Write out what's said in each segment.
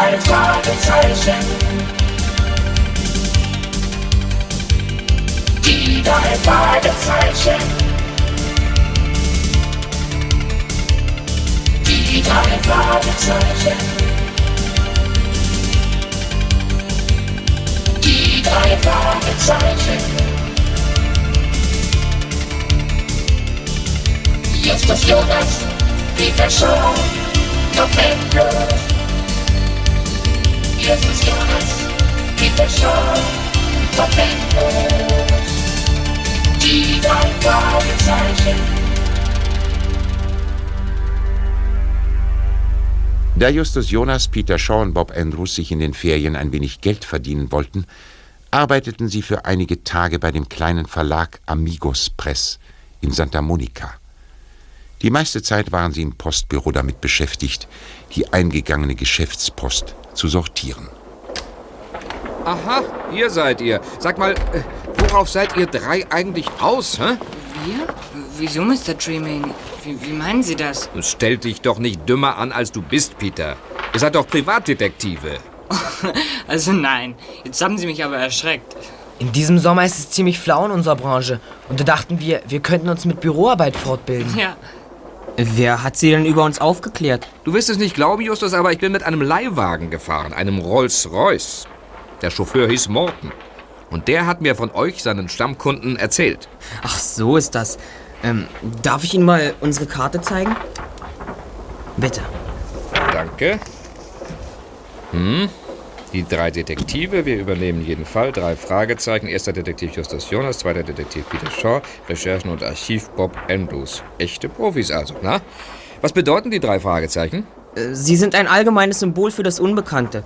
drei Fragezeichen. Die drei Fragezeichen. Die drei Fragezeichen. Die drei Fragezeichen. Justus Jonas, Peter Shaw, Tom Endlos. Jonas, Peter Shaw, Tom Endlos. Die drei Fragezeichen. Da Justus Jonas, Peter Shaw und Bob Andrews sich in den Ferien ein wenig Geld verdienen wollten, arbeiteten sie für einige Tage bei dem kleinen Verlag Amigos Press in Santa Monica. Die meiste Zeit waren sie im Postbüro damit beschäftigt, die eingegangene Geschäftspost zu sortieren. Aha, hier seid ihr. Sag mal, äh, worauf seid ihr drei eigentlich aus, hä? Wir? Wieso, Mr. Tremaine? Wie, wie meinen Sie das? Stell dich doch nicht dümmer an, als du bist, Peter. Ihr seid doch Privatdetektive. Also nein, jetzt haben Sie mich aber erschreckt. In diesem Sommer ist es ziemlich flau in unserer Branche. Und da dachten wir, wir könnten uns mit Büroarbeit fortbilden. Ja, Wer hat sie denn über uns aufgeklärt? Du wirst es nicht glauben, Justus, aber ich bin mit einem Leihwagen gefahren, einem Rolls-Royce. Der Chauffeur hieß Morton. Und der hat mir von euch, seinen Stammkunden, erzählt. Ach, so ist das. Ähm, darf ich Ihnen mal unsere Karte zeigen? Bitte. Danke. Hm. Die drei Detektive, wir übernehmen jeden Fall. Drei Fragezeichen. Erster Detektiv Justus Jonas, zweiter Detektiv Peter Shaw, Recherchen und Archiv Bob Andrews. Echte Profis also, na? Was bedeuten die drei Fragezeichen? Äh, Sie sind ein allgemeines Symbol für das Unbekannte.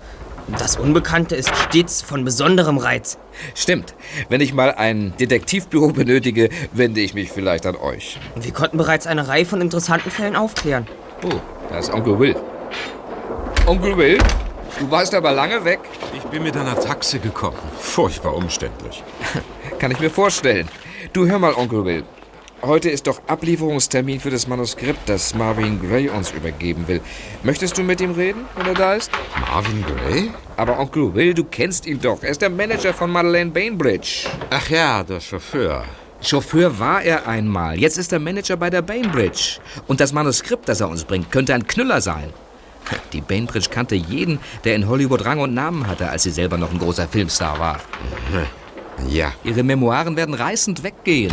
Das Unbekannte ist stets von besonderem Reiz. Stimmt. Wenn ich mal ein Detektivbüro benötige, wende ich mich vielleicht an euch. Wir konnten bereits eine Reihe von interessanten Fällen aufklären. Oh, da ist Onkel Will. Onkel Will? Du warst aber lange weg. Ich bin mit einer Taxe gekommen. Furchtbar umständlich. Kann ich mir vorstellen. Du hör mal, Onkel Will. Heute ist doch Ablieferungstermin für das Manuskript, das Marvin Gray uns übergeben will. Möchtest du mit ihm reden, wenn er da ist? Marvin Gray? Aber Onkel Will, du kennst ihn doch. Er ist der Manager von Madeleine Bainbridge. Ach ja, der Chauffeur. Chauffeur war er einmal. Jetzt ist er Manager bei der Bainbridge. Und das Manuskript, das er uns bringt, könnte ein Knüller sein. Die Bainbridge kannte jeden, der in Hollywood Rang und Namen hatte, als sie selber noch ein großer Filmstar war. Ja. Ihre Memoiren werden reißend weggehen.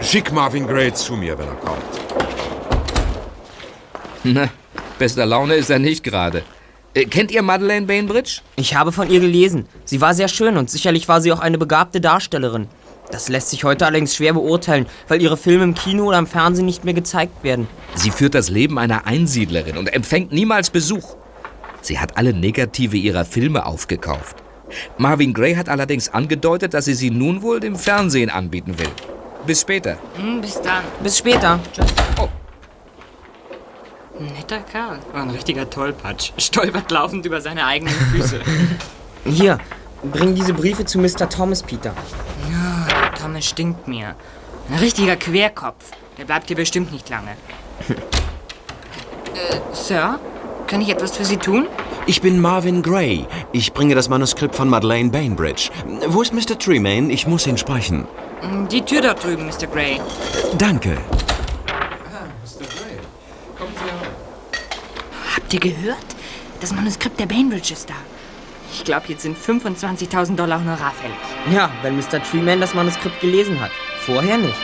Schick Marvin Gray zu mir, wenn er kommt. Na, bester Laune ist er nicht gerade. Äh, kennt ihr Madeleine Bainbridge? Ich habe von ihr gelesen. Sie war sehr schön und sicherlich war sie auch eine begabte Darstellerin. Das lässt sich heute allerdings schwer beurteilen, weil ihre Filme im Kino oder im Fernsehen nicht mehr gezeigt werden. Sie führt das Leben einer Einsiedlerin und empfängt niemals Besuch. Sie hat alle Negative ihrer Filme aufgekauft. Marvin Gray hat allerdings angedeutet, dass sie sie nun wohl dem Fernsehen anbieten will. Bis später. hm, bis dann. Bis später. Netter Kerl. War ein richtiger Tollpatsch. Stolpert laufend über seine eigenen Füße. Hier, bring diese Briefe zu Mr. Thomas, Peter. Thomas stinkt mir. Ein richtiger Querkopf. Der bleibt hier bestimmt nicht lange. äh, Sir? Kann ich etwas für Sie tun? Ich bin Marvin Gray. Ich bringe das Manuskript von Madeleine Bainbridge. Wo ist Mr. Tremaine? Ich muss ihn sprechen. Hm, Die Tür dort drüben, Mr. Gray. Danke. Habt ihr gehört? Das Manuskript der Bainbridge ist da. Ich glaube, jetzt sind 25.000 Dollar Honorar fällig. Ja, wenn Mr. Treeman das Manuskript gelesen hat. Vorher nicht.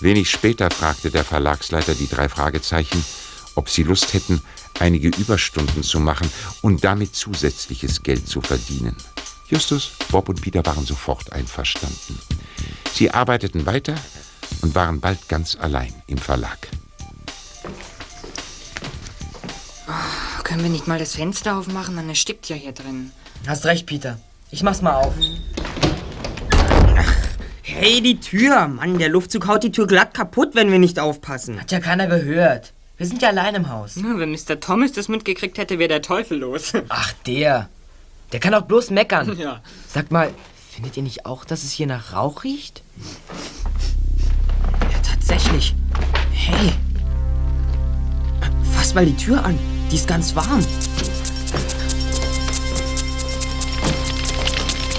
Wenig später fragte der Verlagsleiter die drei Fragezeichen, ob sie Lust hätten, einige Überstunden zu machen und damit zusätzliches Geld zu verdienen. Justus, Bob und Peter waren sofort einverstanden. Sie arbeiteten weiter und waren bald ganz allein im Verlag. Können wir nicht mal das Fenster aufmachen? Man erstickt ja hier drin. Hast recht, Peter. Ich mach's mal auf. Ach, hey, die Tür! Mann, der Luftzug haut die Tür glatt kaputt, wenn wir nicht aufpassen. Hat ja keiner gehört. Wir sind ja allein im Haus. Na, wenn Mr. Thomas das mitgekriegt hätte, wäre der Teufel los. Ach, der. Der kann auch bloß meckern. Ja. Sag mal, findet ihr nicht auch, dass es hier nach Rauch riecht? Ja, tatsächlich. Hey. Fass mal die Tür an. Die ist ganz warm.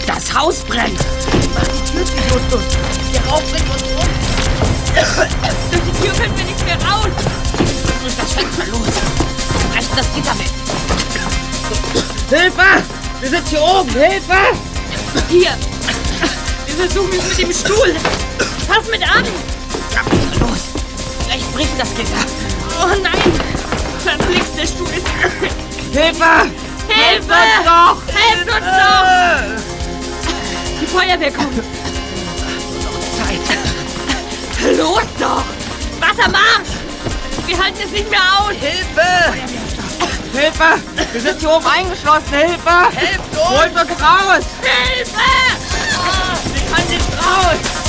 Das Haus brennt! Mach die Tür zu, Justus! Der Rauch bringt uns um! Durch die Tür können wir nicht mehr raus! Das Fenster los! Brechen das Gitter weg! Hilfe! Wir sind hier oben! Hilfe! Hier! Wir versuchen es mit dem Stuhl! Pass mit an! Los! Vielleicht bricht das Gitter! Oh nein! Verflixt, der Stuhl ist... Hilfe! Hilfe! uns doch! Helft uns doch! Die Feuerwehr kommt! Zeit! Los doch! Wassermarsch! Wir halten es nicht mehr aus! Hilfe! Hilfe! Wir sind hier oben eingeschlossen! Hilfe! Hilft uns! Holt uns raus! Hilfe! Wir können nicht raus!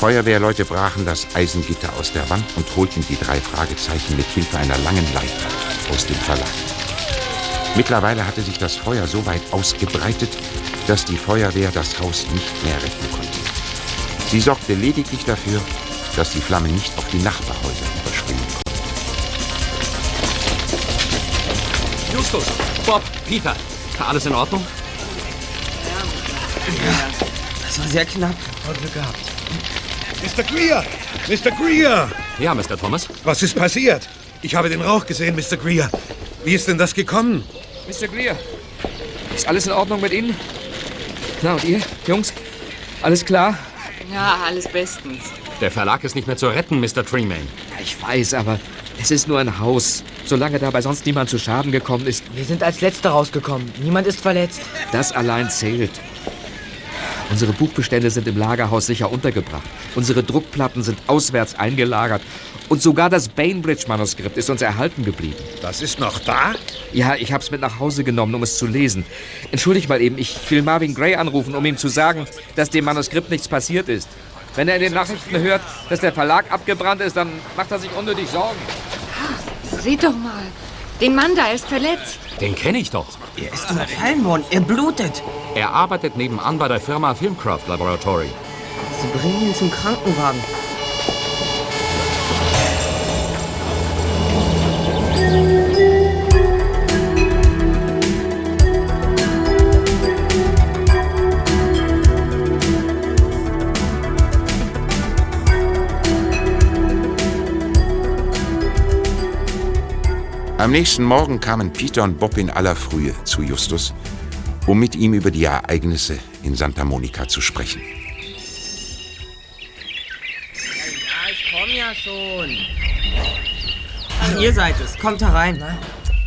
Feuerwehrleute brachen das Eisengitter aus der Wand und holten die drei Fragezeichen mit Hilfe einer langen Leiter aus dem Verlag. Mittlerweile hatte sich das Feuer so weit ausgebreitet, dass die Feuerwehr das Haus nicht mehr retten konnte. Sie sorgte lediglich dafür, dass die Flamme nicht auf die Nachbarhäuser überspringen konnte. Justus, Bob, Peter. Alles in Ordnung? Das war sehr knapp. Voll Glück gehabt. Mr. Greer! Mr. Greer! Ja, Mr. Thomas. Was ist passiert? Ich habe den Rauch gesehen, Mr. Greer. Wie ist denn das gekommen? Mr. Greer, ist alles in Ordnung mit Ihnen? Na, und ihr, Jungs? Alles klar? Ja, alles bestens. Der Verlag ist nicht mehr zu retten, Mr. Treemain. Ja, ich weiß, aber es ist nur ein Haus. Solange dabei sonst niemand zu Schaden gekommen ist, Wir sind als Letzte rausgekommen. Niemand ist verletzt. das allein zählt. Unsere Buchbestände sind im Lagerhaus sicher untergebracht. Unsere Druckplatten sind auswärts eingelagert. Und sogar das Bainbridge-Manuskript ist uns erhalten geblieben. Das ist noch da? Ja, ich hab's mit nach Hause genommen, um es zu lesen. Entschuldigt mal eben, ich will Marvin Gray anrufen, um ihm zu sagen, dass dem Manuskript nichts passiert ist. Wenn er in den Nachrichten hört, dass der Verlag abgebrannt ist, dann macht er sich unnötig Sorgen. Seht doch mal. Den Mann da ist verletzt. Den kenne ich doch. Er ist überfallen worden. Er blutet. Er arbeitet nebenan bei der Firma Filmcraft Laboratory. Sie bringen ihn zum Krankenwagen. Am nächsten Morgen kamen Peter und Bob in aller Frühe zu Justus, um mit ihm über die Ereignisse in Santa Monica zu sprechen. Ja, ich komm ja schon. Ach, ihr seid es. Kommt herein.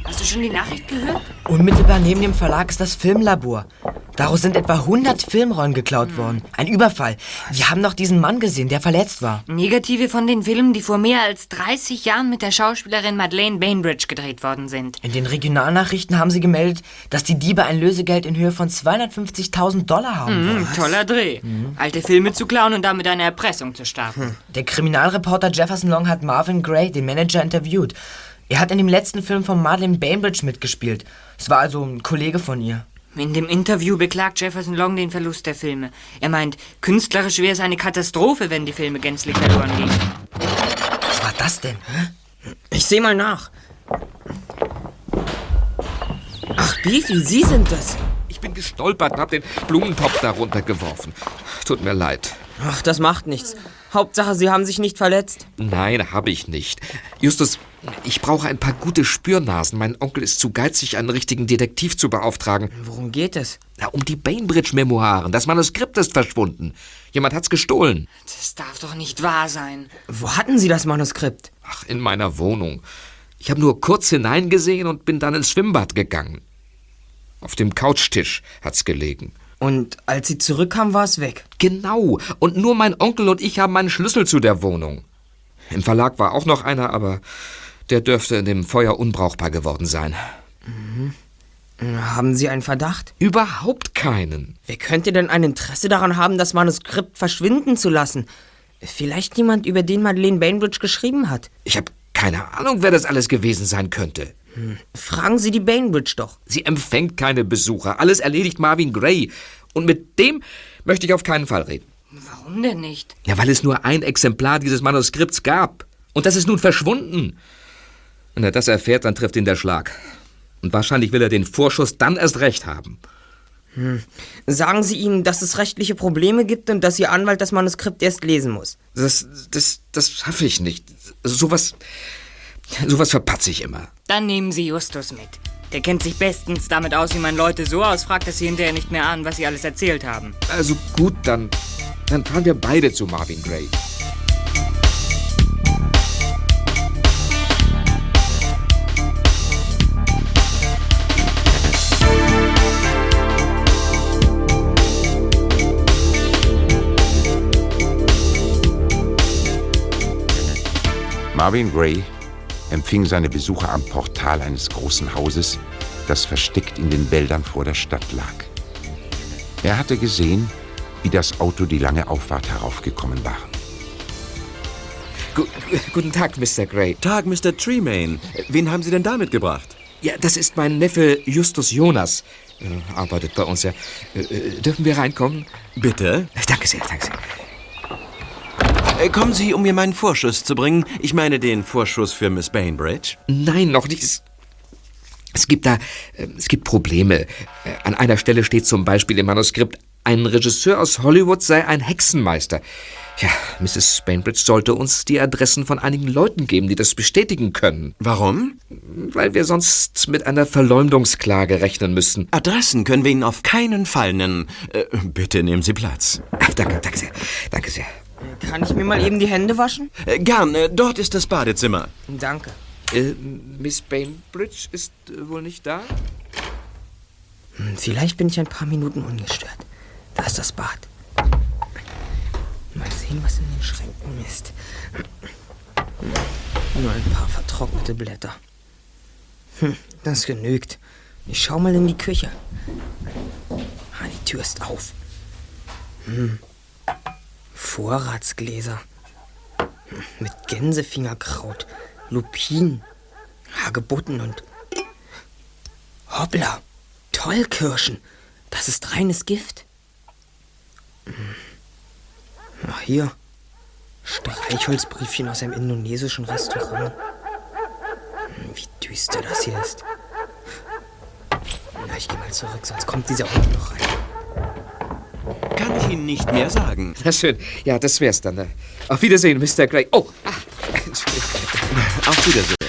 Hast du schon die Nachricht gehört? Unmittelbar neben dem Verlag ist das Filmlabor. Daraus sind etwa 100 Filmrollen geklaut worden. Ein Überfall. Wir haben noch diesen Mann gesehen, der verletzt war. Negative von den Filmen, die vor mehr als 30 Jahren mit der Schauspielerin Madeleine Bainbridge gedreht worden sind. In den Regionalnachrichten haben sie gemeldet, dass die Diebe ein Lösegeld in Höhe von 250.000 Dollar haben. Hm, toller Dreh. Alte Filme zu klauen und damit eine Erpressung zu starten. Der Kriminalreporter Jefferson Long hat Marvin Gray, den Manager, interviewt. Er hat in dem letzten Film von Madeleine Bainbridge mitgespielt. Es war also ein Kollege von ihr. In dem Interview beklagt Jefferson Long den Verlust der Filme. Er meint, künstlerisch wäre es eine Katastrophe, wenn die Filme gänzlich verloren gingen. Was war das denn? Hä? Ich seh mal nach. Ach, Beefy, Sie sind das. Ich bin gestolpert und hab den Blumentopf darunter geworfen. Tut mir leid. Ach, das macht nichts. Hauptsache, Sie haben sich nicht verletzt. Nein, habe ich nicht. Justus, ich brauche ein paar gute Spürnasen. Mein Onkel ist zu geizig, einen richtigen Detektiv zu beauftragen. Worum geht es? Na, um die Bainbridge-Memoiren. Das Manuskript ist verschwunden. Jemand hat's gestohlen. Das darf doch nicht wahr sein. Wo hatten Sie das Manuskript? Ach, in meiner Wohnung. Ich habe nur kurz hineingesehen und bin dann ins Schwimmbad gegangen. Auf dem Couchtisch hat's gelegen. Und als Sie zurückkamen, war es weg. Genau. Und nur mein Onkel und ich haben einen Schlüssel zu der Wohnung. Im Verlag war auch noch einer, aber Der dürfte in dem Feuer unbrauchbar geworden sein. Haben Sie einen Verdacht? Überhaupt keinen. Wer könnte denn ein Interesse daran haben, das Manuskript verschwinden zu lassen? Vielleicht jemand, über den Madeleine Bainbridge geschrieben hat. Ich habe keine Ahnung, wer das alles gewesen sein könnte. Fragen Sie die Bainbridge doch. Sie empfängt keine Besucher. Alles erledigt Marvin Gray. Und mit dem möchte ich auf keinen Fall reden. Warum denn nicht? Ja, weil es nur ein Exemplar dieses Manuskripts gab. Und das ist nun verschwunden. Wenn er das erfährt, dann trifft ihn der Schlag. Und wahrscheinlich will er den Vorschuss dann erst recht haben. Sagen Sie ihm, dass es rechtliche Probleme gibt und dass Ihr Anwalt das Manuskript erst lesen muss. Das, das, das schaffe ich nicht. Sowas, sowas verpatze ich immer. Dann nehmen Sie Justus mit. Der kennt sich bestens damit aus, wie man Leute so ausfragt, dass sie hinterher nicht mehr ahnen, was sie alles erzählt haben. Also gut, dann, dann fahren wir beide zu Marvin Gray. Marvin Gray empfing seine Besucher am Portal eines großen Hauses, das versteckt in den Wäldern vor der Stadt lag. Er hatte gesehen, wie das Auto die lange Auffahrt heraufgekommen war. Gu guten Tag, Mr. Gray. Tag, Mr. Tremaine. Wen haben Sie denn da mitgebracht? Ja, das ist mein Neffe Justus Jonas. Äh, arbeitet bei uns ja. Äh, äh, dürfen wir reinkommen? Bitte? Äh, Danke sehr, danke sehr. Äh, kommen Sie, um mir meinen Vorschuss zu bringen. Ich meine den Vorschuss für Miss Bainbridge. Nein, noch nicht. Es, gibt da, äh, es gibt Probleme. Äh, An einer Stelle steht zum Beispiel im Manuskript, ein Regisseur aus Hollywood sei ein Hexenmeister. Ja, Mrs. Bainbridge sollte uns die Adressen von einigen Leuten geben, die das bestätigen können. Warum? Weil wir sonst mit einer Verleumdungsklage rechnen müssen. Adressen können wir Ihnen auf keinen Fall nennen. Äh, bitte nehmen Sie Platz. Ach, danke, danke sehr. Danke sehr. Kann ich mir mal eben die Hände waschen? Äh, gern, äh, dort ist das Badezimmer. Danke. Äh, Miss Bainbridge ist äh, wohl nicht da? Hm, Vielleicht bin ich ein paar Minuten ungestört. Da ist das Bad. Mal sehen, was in den Schränken ist. Nur ein paar vertrocknete Blätter. Hm, das genügt. Ich schau mal in die Küche. Ah, die Tür ist auf. Hm. Vorratsgläser. Mit Gänsefingerkraut, Lupinen, Hagebutten und. Hoppla! Tollkirschen! Das ist reines Gift. Hm. Ach, hier. Streichholzbriefchen aus einem indonesischen Restaurant. Hm, Wie düster das hier ist. Na, ich gehe mal zurück, sonst kommt dieser Hund noch rein. Kann ich Ihnen nicht mehr sagen. Na schön. Ja, das wär's dann. äh. Auf Wiedersehen, Mr. Gray. Oh, ah. Auf Wiedersehen.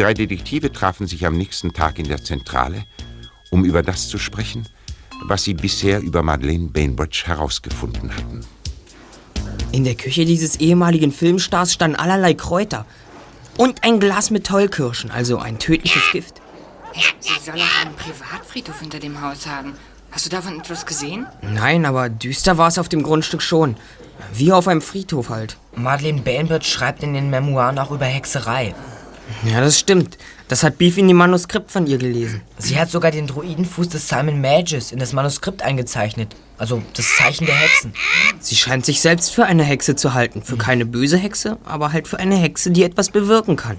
Drei Detektive trafen sich am nächsten Tag in der Zentrale, um über das zu sprechen, was sie bisher über Madeleine Bainbridge herausgefunden hatten. In der Küche dieses ehemaligen Filmstars standen allerlei Kräuter. Und ein Glas mit Tollkirschen, also ein tödliches Gift. Sie soll auch einen Privatfriedhof hinter dem Haus haben. Hast du davon etwas gesehen? Nein, aber düster war es auf dem Grundstück schon. Wie auf einem Friedhof halt. Madeleine Bainbridge schreibt in den Memoiren auch über Hexerei. Ja, das stimmt. Das hat Beef in dem Manuskript von ihr gelesen. Sie hat sogar den Druidenfuß des Simon Magus in das Manuskript eingezeichnet. Also das Zeichen der Hexen. Sie scheint sich selbst für eine Hexe zu halten. Für keine böse Hexe, aber halt für eine Hexe, die etwas bewirken kann.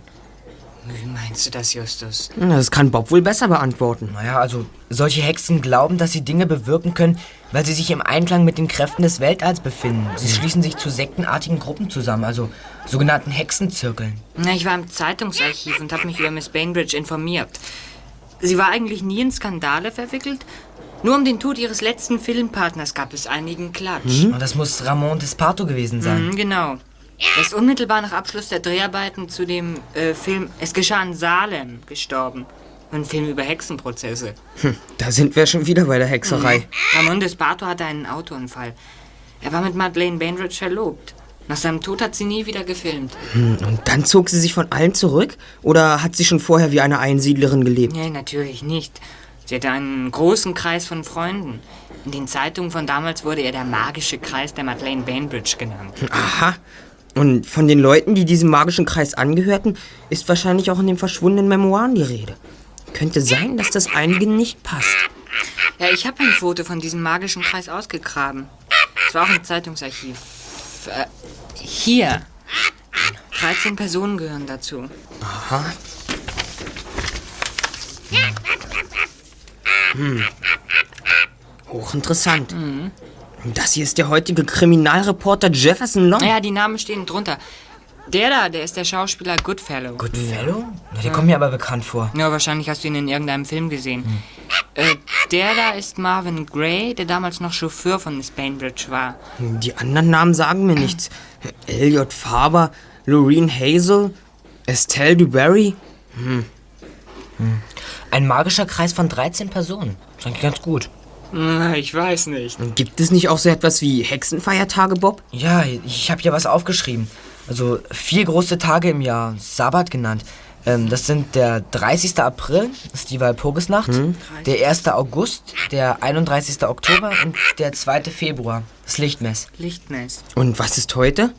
Wie meinst du das, Justus? Das kann Bob wohl besser beantworten. Naja, also solche Hexen glauben, dass sie Dinge bewirken können, weil sie sich im Einklang mit den Kräften des Weltalls befinden. Sie schließen sich zu sektenartigen Gruppen zusammen, also sogenannten Hexenzirkeln. Na, ich war im Zeitungsarchiv und habe mich über Miss Bainbridge informiert. Sie war eigentlich nie in Skandale verwickelt. Nur um den Tod ihres letzten Filmpartners gab es einigen Klatsch. Und das muss Ramon Desparto gewesen sein. Mhm, genau. Er ist unmittelbar nach Abschluss der Dreharbeiten zu dem äh, Film Es geschah in Salem gestorben. Ein Film über Hexenprozesse. Hm, da sind wir schon wieder bei der Hexerei. Ramon Despato hatte einen Autounfall. Er war mit Madeleine Bainbridge verlobt. Nach seinem Tod hat sie nie wieder gefilmt. Hm, und dann zog sie sich von allen zurück? Oder hat sie schon vorher wie eine Einsiedlerin gelebt? Nee, natürlich nicht. Sie hatte einen großen Kreis von Freunden. In den Zeitungen von damals wurde er der magische Kreis der Madeleine Bainbridge genannt. Aha. Und von den Leuten, die diesem magischen Kreis angehörten, ist wahrscheinlich auch in den verschwundenen Memoiren die Rede. Könnte sein, dass das einigen nicht passt. Ja, ich habe ein Foto von diesem magischen Kreis ausgegraben. Es war auch im Zeitungsarchiv. Äh, hier. 13 Personen gehören dazu. Aha. Hm. Hochinteressant. Mhm. Das hier ist der heutige Kriminalreporter Jefferson Long. Ja, die Namen stehen drunter. Der da, der ist der Schauspieler Goodfellow. Goodfellow? Na, der kommt mir aber bekannt vor. Ja, wahrscheinlich hast du ihn in irgendeinem Film gesehen. Äh, der da ist Marvin Gray, der damals noch Chauffeur von Miss Bainbridge war. Die anderen Namen sagen mir nichts. Elliot Faber, Loreen Hazel, Estelle Dubarry. Hm. Hm. Ein magischer Kreis von 13 Personen. Klingt ganz gut. Na, ich weiß nicht. Gibt es nicht auch so etwas wie Hexenfeiertage, Bob? Ja, ich habe hier was aufgeschrieben. Also vier große Tage im Jahr, Sabbat genannt. Ähm, das sind der 30. April, das ist die Walpurgisnacht, Hm. der 1. August, der 31. Oktober und der 2. Februar, das Lichtmess. Lichtmess. Und was ist heute?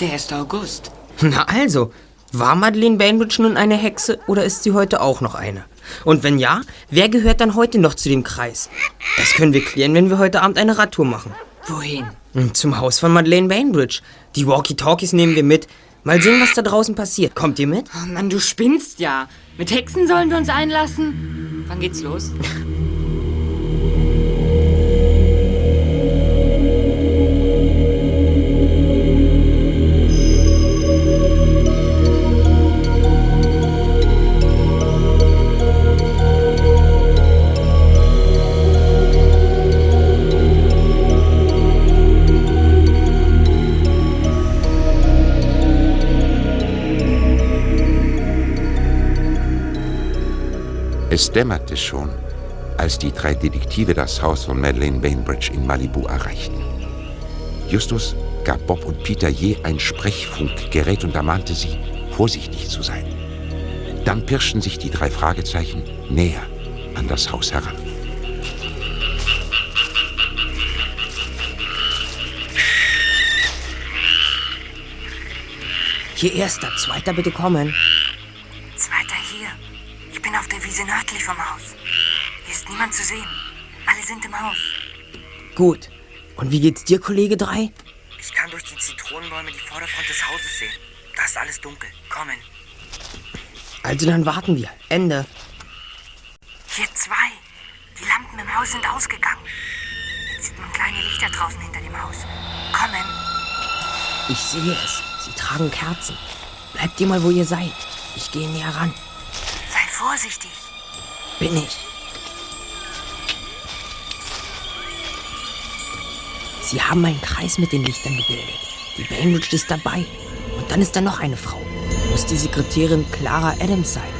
Der 1. August. Na also, war Madeleine Bainbridge nun eine Hexe oder ist sie heute auch noch eine? Und wenn ja, wer gehört dann heute noch zu dem Kreis? Das können wir klären, wenn wir heute Abend eine Radtour machen. Wohin? Hm, Zum Haus von Madeleine Bainbridge. Die Walkie-Talkies nehmen wir mit. Mal sehen, was da draußen passiert. Kommt ihr mit? Oh Mann, du spinnst ja. Mit Hexen sollen wir uns einlassen? Wann geht's los? Es dämmerte schon, als die drei Detektive das Haus von Madeleine Bainbridge in Malibu erreichten. Justus gab Bob und Peter je ein Sprechfunkgerät und ermahnte sie, vorsichtig zu sein. Dann pirschten sich die drei Fragezeichen näher an das Haus heran. Hier erster, zweiter bitte kommen. Vom Haus. Hier ist niemand zu sehen. Alle sind im Haus. Gut. Und wie geht's dir, Kollege 3? Ich kann durch die Zitronenbäume die Vorderfront des Hauses sehen. Da ist alles dunkel. Kommen. Also dann warten wir. Ende. Hier zwei. Die Lampen im Haus sind ausgegangen. Jetzt sieht man kleine Lichter draußen hinter dem Haus. Kommen. Ich sehe es. Sie tragen Kerzen. Bleibt ihr mal, wo ihr seid. Ich gehe näher ran. Sei vorsichtig. Bin ich. Sie haben einen Kreis mit den Lichtern gebildet. Die Bainbridge ist dabei. Und dann ist da noch eine Frau. Muss die Sekretärin Clara Adams sein.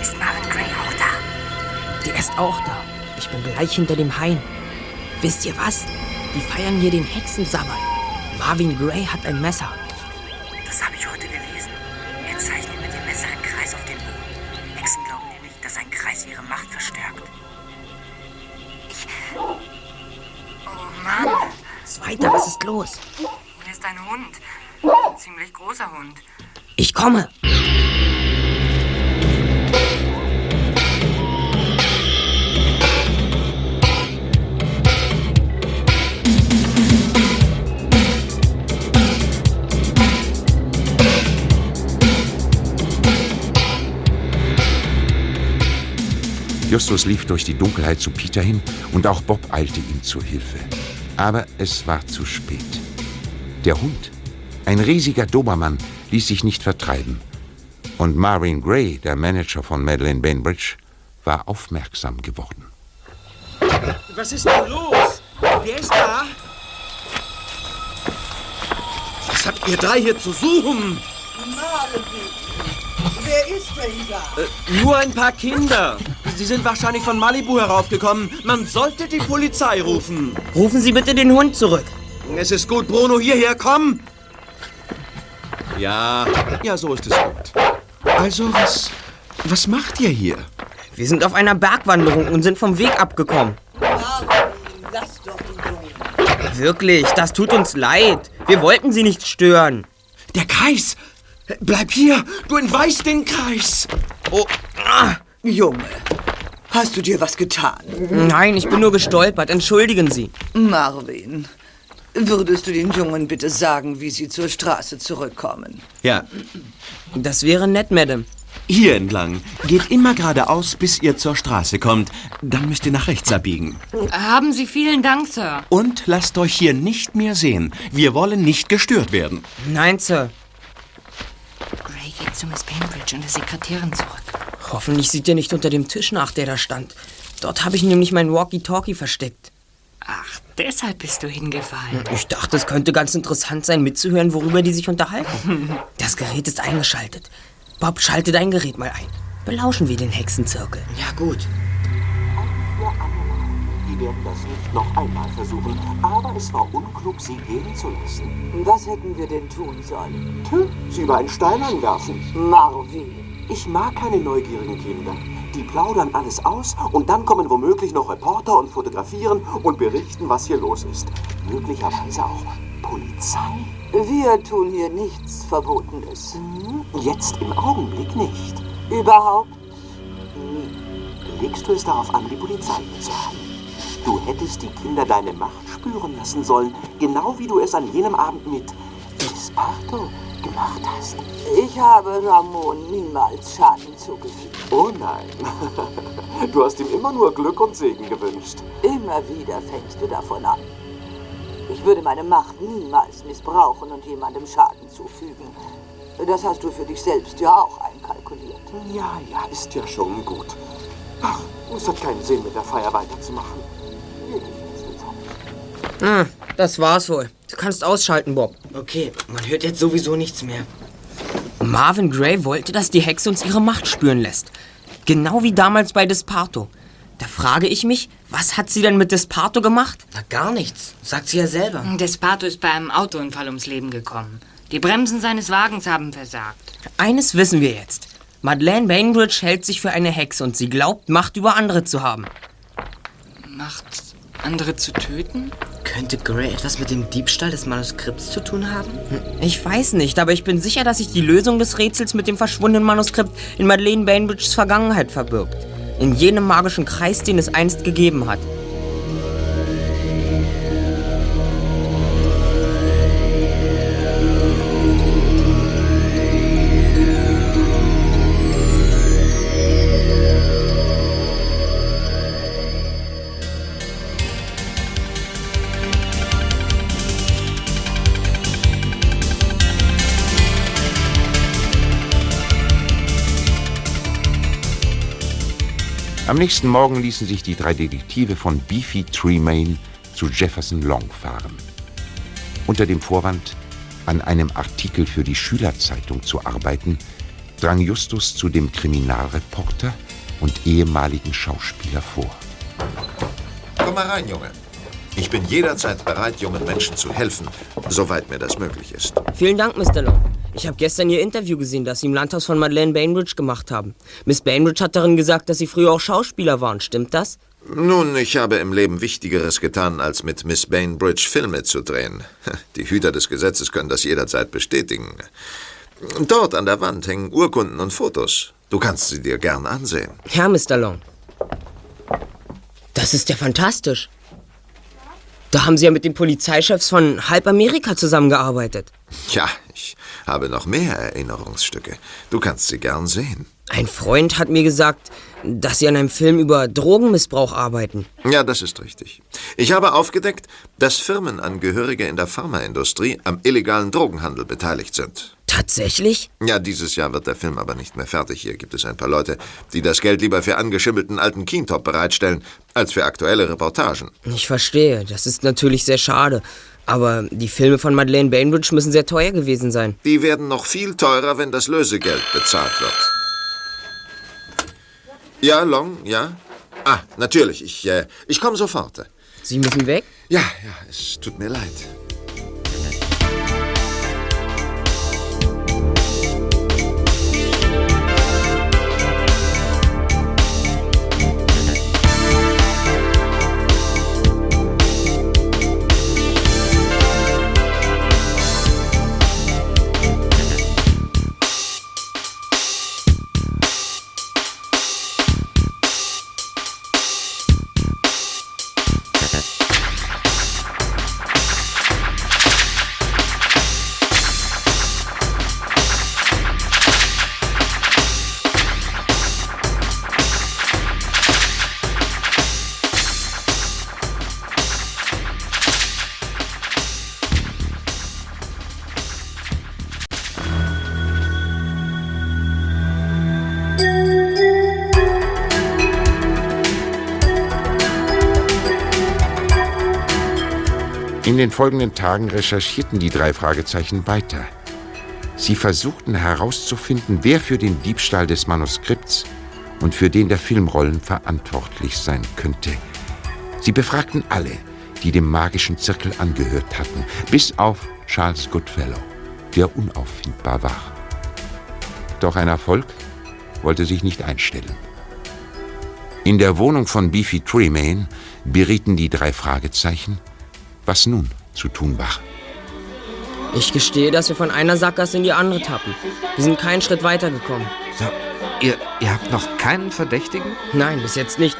Ist Marvin Gray auch da? Die ist auch da. Ich bin gleich hinter dem Hain. Wisst ihr was? Die feiern hier den Hexensabbat. Marvin Gray hat ein Messer. Los? Hier ist ein Hund. Ein ziemlich großer Hund. Ich komme. Justus lief durch die Dunkelheit zu Peter hin und auch Bob eilte ihm zu Hilfe. Aber es war zu spät. Der Hund, ein riesiger Dobermann, ließ sich nicht vertreiben. Und Marvin Gray, der Manager von Madeleine Bainbridge, war aufmerksam geworden. Was ist denn los? Wer ist da? Was habt ihr drei hier zu suchen? Wer ist denn da? Äh, nur ein paar Kinder. Sie sind wahrscheinlich von Malibu heraufgekommen. Man sollte die Polizei rufen. Rufen Sie bitte den Hund zurück. Es ist gut, Bruno, hierher, komm! Ja, ja, so ist es gut. Also, was, was macht ihr hier? Wir sind auf einer Bergwanderung und sind vom Weg abgekommen. Marvin, lass doch den Jungen. Wirklich, das tut uns leid. Wir wollten Sie nicht stören. Der Kreis! Bleib hier! Du entweihst den Kreis! Oh, ah. Junge, hast du dir was getan? Nein, ich bin nur gestolpert. Entschuldigen Sie. Marvin, würdest du den Jungen bitte sagen, wie sie zur Straße zurückkommen? Ja, Das wäre nett, Madame. hier entlang. Geht immer geradeaus, bis ihr zur Straße kommt. Dann müsst ihr nach rechts abbiegen. Haben Sie vielen Dank, Sir. Und lasst euch hier nicht mehr sehen. Wir wollen nicht gestört werden. Nein, Sir. Geht zu Miss Bainbridge und der Sekretärin zurück. Hoffentlich sieht er nicht unter dem Tisch nach, der da stand. Dort habe ich nämlich mein Walkie-Talkie versteckt. Ach, deshalb bist du hingefallen. Ich dachte, es könnte ganz interessant sein, mitzuhören, worüber die sich unterhalten. Das Gerät ist eingeschaltet. Bob, schalte dein Gerät mal ein. Belauschen wir den Hexenzirkel. Ja, gut. Werden das nicht noch einmal versuchen, aber es war unklug, sie gehen zu lassen. Was hätten wir denn tun sollen? Tö, sie über einen Stein anwerfen. Marvin. Ich mag keine neugierigen Kinder. Die plaudern alles aus und dann kommen womöglich noch Reporter und fotografieren und berichten, was hier los ist. Möglicherweise auch Polizei. Wir tun hier nichts Verbotenes. Jetzt im Augenblick nicht. Überhaupt nie. Legst du es darauf an, die Polizei zu haben? Du hättest die Kinder deine Macht spüren lassen sollen, genau wie du es an jenem Abend mit Esparto gemacht hast. Ich habe Ramon niemals Schaden zugefügt. Oh nein. Du hast ihm immer nur Glück und Segen gewünscht. Immer wieder fängst du davon an. Ich würde meine Macht niemals missbrauchen und jemandem Schaden zufügen. Das hast du für dich selbst ja auch einkalkuliert. Ja, ja, ist ja schon gut. Ach, es hat keinen Sinn, mit der Feier weiterzumachen. Hm, das war's wohl. Du kannst ausschalten, Bob. Okay, man hört jetzt sowieso nichts mehr. Marvin Gray wollte, dass die Hexe uns ihre Macht spüren lässt. Genau wie damals bei Desparto. Da frage ich mich, was hat sie denn mit Desparto gemacht? Na, gar nichts. Sagt sie ja selber. Despato ist bei einem Autounfall ums Leben gekommen. Die Bremsen seines Wagens haben versagt. Eines wissen wir jetzt. Madeleine Bainbridge hält sich für eine Hexe und sie glaubt, Macht über andere zu haben. Macht andere zu töten? Könnte Gray etwas mit dem Diebstahl des Manuskripts zu tun haben? Ich weiß nicht, aber ich bin sicher, dass sich die Lösung des Rätsels mit dem verschwundenen Manuskript in Madeleine Bainbridges Vergangenheit verbirgt. In jenem magischen Kreis, den es einst gegeben hat. Am nächsten Morgen ließen sich die drei Detektive von Beefy Tremaine zu Jefferson Long fahren. Unter dem Vorwand, an einem Artikel für die Schülerzeitung zu arbeiten, drang Justus zu dem Kriminalreporter und ehemaligen Schauspieler vor. Komm mal rein, Junge. Ich bin jederzeit bereit, jungen Menschen zu helfen, soweit mir das möglich ist. Vielen Dank, Mr. Long. Ich habe gestern Ihr Interview gesehen, das Sie im Landhaus von Madeleine Bainbridge gemacht haben. Miss Bainbridge hat darin gesagt, dass Sie früher auch Schauspieler waren. Stimmt das? Nun, ich habe im Leben Wichtigeres getan, als mit Miss Bainbridge Filme zu drehen. Die Hüter des Gesetzes können das jederzeit bestätigen. Dort an der Wand hängen Urkunden und Fotos. Du kannst sie dir gern ansehen. Herr Mr. Long. Das ist ja fantastisch. Da haben Sie ja mit den Polizeichefs von halb Amerika zusammengearbeitet. Ja, ich habe noch mehr Erinnerungsstücke. Du kannst sie gern sehen. Ein Freund hat mir gesagt, dass Sie an einem Film über Drogenmissbrauch arbeiten. Ja, das ist richtig. Ich habe aufgedeckt, dass Firmenangehörige in der Pharmaindustrie am illegalen Drogenhandel beteiligt sind. Tatsächlich? Ja, dieses Jahr wird der Film aber nicht mehr fertig. Hier gibt es ein paar Leute, die das Geld lieber für angeschimmelten alten Keentop bereitstellen, als für aktuelle Reportagen. Ich verstehe. Das ist natürlich sehr schade. Aber die Filme von Madeleine Bainbridge müssen sehr teuer gewesen sein. Die werden noch viel teurer, wenn das Lösegeld bezahlt wird. Ja, Long, ja? Ah, natürlich. Ich, äh, ich komme sofort. Sie müssen weg? Ja, ja, es tut mir leid. In den folgenden Tagen recherchierten die drei Fragezeichen weiter. Sie versuchten herauszufinden, wer für den Diebstahl des Manuskripts und für den der Filmrollen verantwortlich sein könnte. Sie befragten alle, die dem magischen Zirkel angehört hatten, bis auf Charles Goodfellow, der unauffindbar war. Doch ein Erfolg wollte sich nicht einstellen. In der Wohnung von Beefy Tremaine berieten die drei Fragezeichen, was nun zu tun war. Ich gestehe, dass wir von einer Sackgasse in die andere tappen. Wir sind keinen Schritt weitergekommen. So, ihr, ihr habt noch keinen Verdächtigen? Nein, bis jetzt nicht.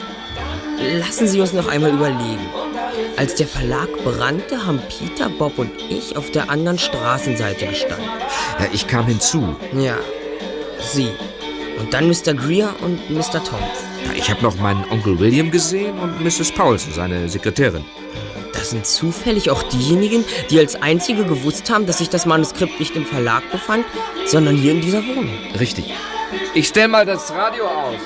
Lassen Sie uns noch einmal überlegen. Als der Verlag brannte, haben Peter, Bob und ich auf der anderen Straßenseite gestanden. Ja, ich kam hinzu. Ja, Sie. Und dann Mr. Greer und Mr. Thomas. Ich habe noch meinen Onkel William gesehen und Mrs. Paulson, seine Sekretärin. Das sind zufällig auch diejenigen, die als einzige gewusst haben, dass sich das Manuskript nicht im Verlag befand, sondern hier in dieser Wohnung. Richtig. Ich stell mal das Radio aus.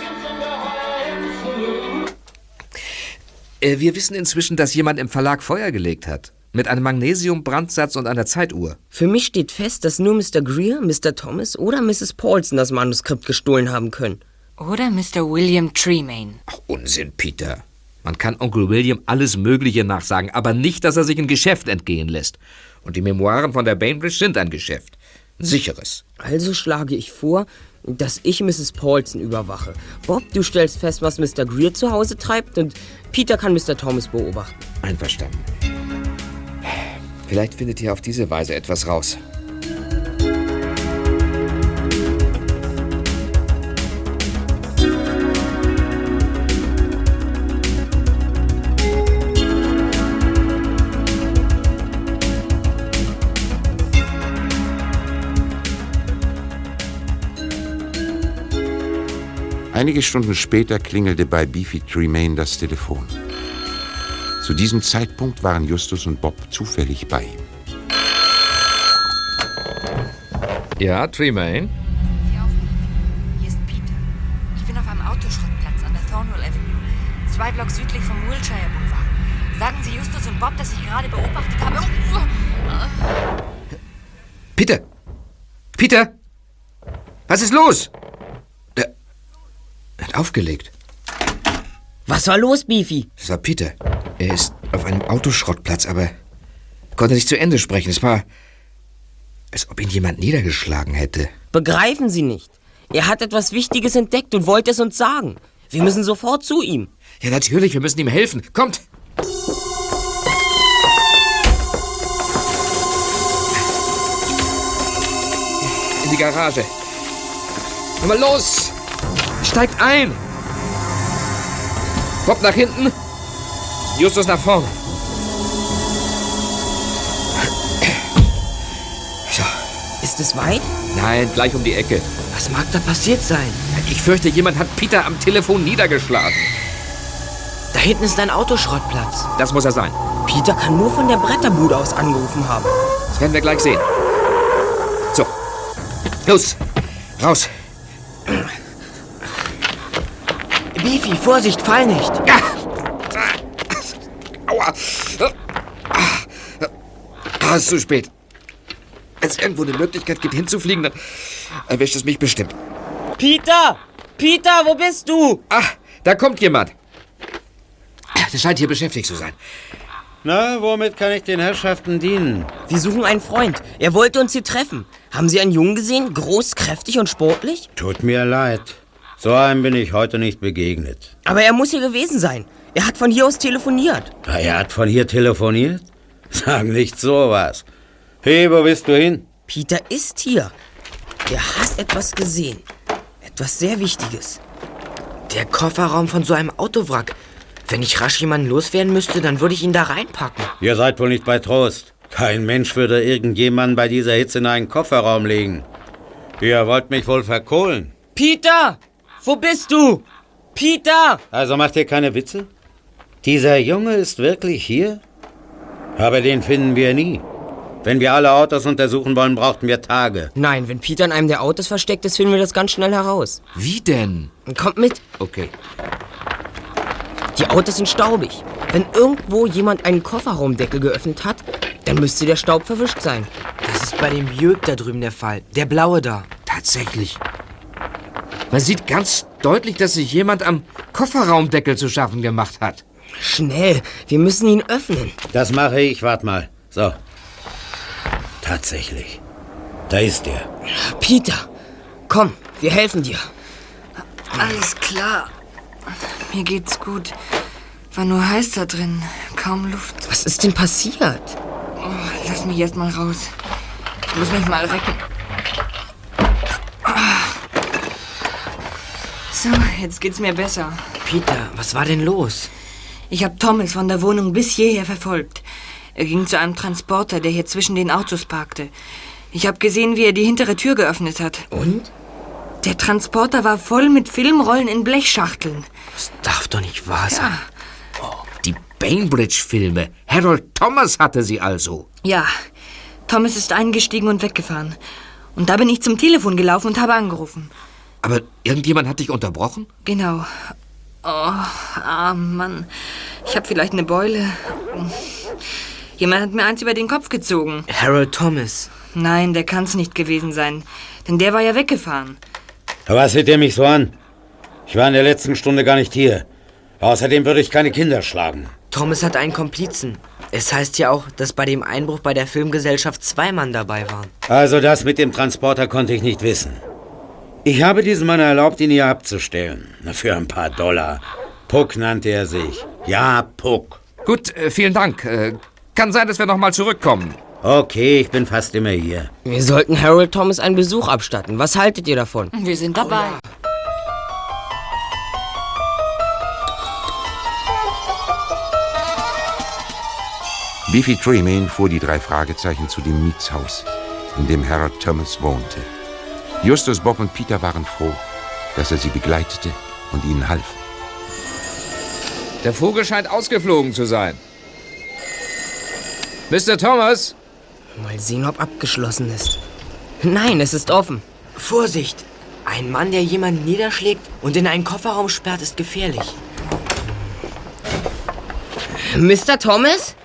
Äh, wir wissen inzwischen, dass jemand im Verlag Feuer gelegt hat. Mit einem Magnesiumbrandsatz und einer Zeituhr. Für mich steht fest, dass nur Mr. Greer, Mr. Thomas oder Mrs. Paulson das Manuskript gestohlen haben können. Oder Mr. William Tremaine. Ach, Unsinn, Peter. Man kann Onkel William alles Mögliche nachsagen, aber nicht, dass er sich ein Geschäft entgehen lässt. Und die Memoiren von der Bainbridge sind ein Geschäft. Ein sicheres. Also schlage ich vor, dass ich Mrs. Paulson überwache. Bob, du stellst fest, was Mr. Greer zu Hause treibt und Peter kann Mr. Thomas beobachten. Einverstanden. Vielleicht findet ihr auf diese Weise etwas raus. Einige Stunden später klingelte bei Beefy Tremaine das Telefon. Zu diesem Zeitpunkt waren Justus und Bob zufällig bei ihm. Ja, Tremaine? Hier ist Peter. Ich bin auf einem Autoschrottplatz an der Thornwell Avenue, zwei Blocks südlich vom Wilshire Boulevard. Sagen Sie Justus und Bob, dass ich gerade beobachtet habe. Oh, oh. Peter! Peter! Was ist los? Der hat aufgelegt. Was war los, Beefy? Das war Peter. Er ist auf einem Autoschrottplatz, aber konnte nicht zu Ende sprechen. Es war, als ob ihn jemand niedergeschlagen hätte. Begreifen Sie nicht. Er hat etwas Wichtiges entdeckt und wollte es uns sagen. Wir müssen sofort zu ihm. Ja, natürlich, wir müssen ihm helfen. Kommt! In die Garage. Komm mal los! Steigt ein! Bob nach hinten. Justus nach vorne. So. Ist es weit? Nein, gleich um die Ecke. Was mag da passiert sein? Ich fürchte, jemand hat Peter am Telefon niedergeschlagen. Da hinten ist ein Autoschrottplatz. Das muss er sein. Peter kann nur von der Bretterbude aus angerufen haben. Das werden wir gleich sehen. So. Los. Raus. Beefy, Vorsicht, fall nicht. Aua. Ah, ist zu spät. Wenn es irgendwo eine Möglichkeit gibt, hinzufliegen, dann erwischt es mich bestimmt. Peter! Peter, wo bist du? Ach, da kommt jemand. Der scheint hier beschäftigt zu sein. Na, womit kann ich den Herrschaften dienen? Wir suchen einen Freund. Er wollte uns hier treffen. Haben Sie einen Jungen gesehen? Groß, kräftig und sportlich? Tut mir leid. So einem bin ich heute nicht begegnet. Aber er muss hier gewesen sein. Er hat von hier aus telefoniert. Na, er hat von hier telefoniert? Sag nicht sowas. Hey, wo bist du hin? Peter ist hier. Er hat etwas gesehen. Etwas sehr Wichtiges. Der Kofferraum von so einem Autowrack. Wenn ich rasch jemanden loswerden müsste, dann würde ich ihn da reinpacken. Ihr seid wohl nicht bei Trost. Kein Mensch würde irgendjemanden bei dieser Hitze in einen Kofferraum legen. Ihr wollt mich wohl verkohlen. Peter! Wo bist du? Peter! Also macht ihr keine Witze? Dieser Junge ist wirklich hier? Aber den finden wir nie. Wenn wir alle Autos untersuchen wollen, brauchten wir Tage. Nein, wenn Peter in einem der Autos versteckt ist, finden wir das ganz schnell heraus. Wie denn? Kommt mit. Okay. Die Autos sind staubig. Wenn irgendwo jemand einen Kofferraumdeckel geöffnet hat, dann müsste der Staub verwischt sein. Das ist bei dem Jörg da drüben der Fall. Der blaue da. Tatsächlich. Man sieht ganz deutlich, dass sich jemand am Kofferraumdeckel zu schaffen gemacht hat. Schnell, wir müssen ihn öffnen. Das mache ich, wart mal. So. Tatsächlich. Da ist er. Peter, komm, wir helfen dir. Alles klar. Mir geht's gut. War nur heiß da drin. Kaum Luft. Was ist denn passiert? Oh, lass mich erst mal raus. Ich muss mich mal recken. So, jetzt geht's mir besser. Peter, was war denn los? Ich habe Thomas von der Wohnung bis hierher verfolgt. Er ging zu einem Transporter, der hier zwischen den Autos parkte. Ich habe gesehen, wie er die hintere Tür geöffnet hat. Und? Der Transporter war voll mit Filmrollen in Blechschachteln. Das darf doch nicht wahr sein. Die Bainbridge-Filme. Harold Thomas hatte sie also. Ja, Thomas ist eingestiegen und weggefahren. Und da bin ich zum Telefon gelaufen und habe angerufen. Aber irgendjemand hat dich unterbrochen? Genau. Oh, ah, Mann. Ich habe vielleicht eine Beule. Jemand hat mir eins über den Kopf gezogen. Harold Thomas. Nein, der kann's nicht gewesen sein. Denn der war ja weggefahren. Was seht ihr mich so an? Ich war in der letzten Stunde gar nicht hier. Außerdem würde ich keine Kinder schlagen. Thomas hat einen Komplizen. Es heißt ja auch, dass bei dem Einbruch bei der Filmgesellschaft zwei Mann dabei waren. Also das mit dem Transporter konnte ich nicht wissen. Ich habe diesem Mann erlaubt, ihn hier abzustellen. Für ein paar Dollar. Puck nannte er sich. Ja, Puck. Gut, äh, vielen Dank. Äh, kann sein, dass wir noch mal zurückkommen. Okay, ich bin fast immer hier. Wir sollten Harold Thomas einen Besuch abstatten. Was haltet ihr davon? Wir sind dabei. Beefy Tremaine fuhr die drei Fragezeichen zu dem Mietshaus, in dem Harold Thomas wohnte. Justus, Bob und Peter waren froh, dass er sie begleitete und ihnen half. Der Vogel scheint ausgeflogen zu sein. Mr. Thomas? Mal sehen, ob abgeschlossen ist. Nein, es ist offen. Vorsicht! Ein Mann, der jemanden niederschlägt und in einen Kofferraum sperrt, ist gefährlich. Mr. Thomas?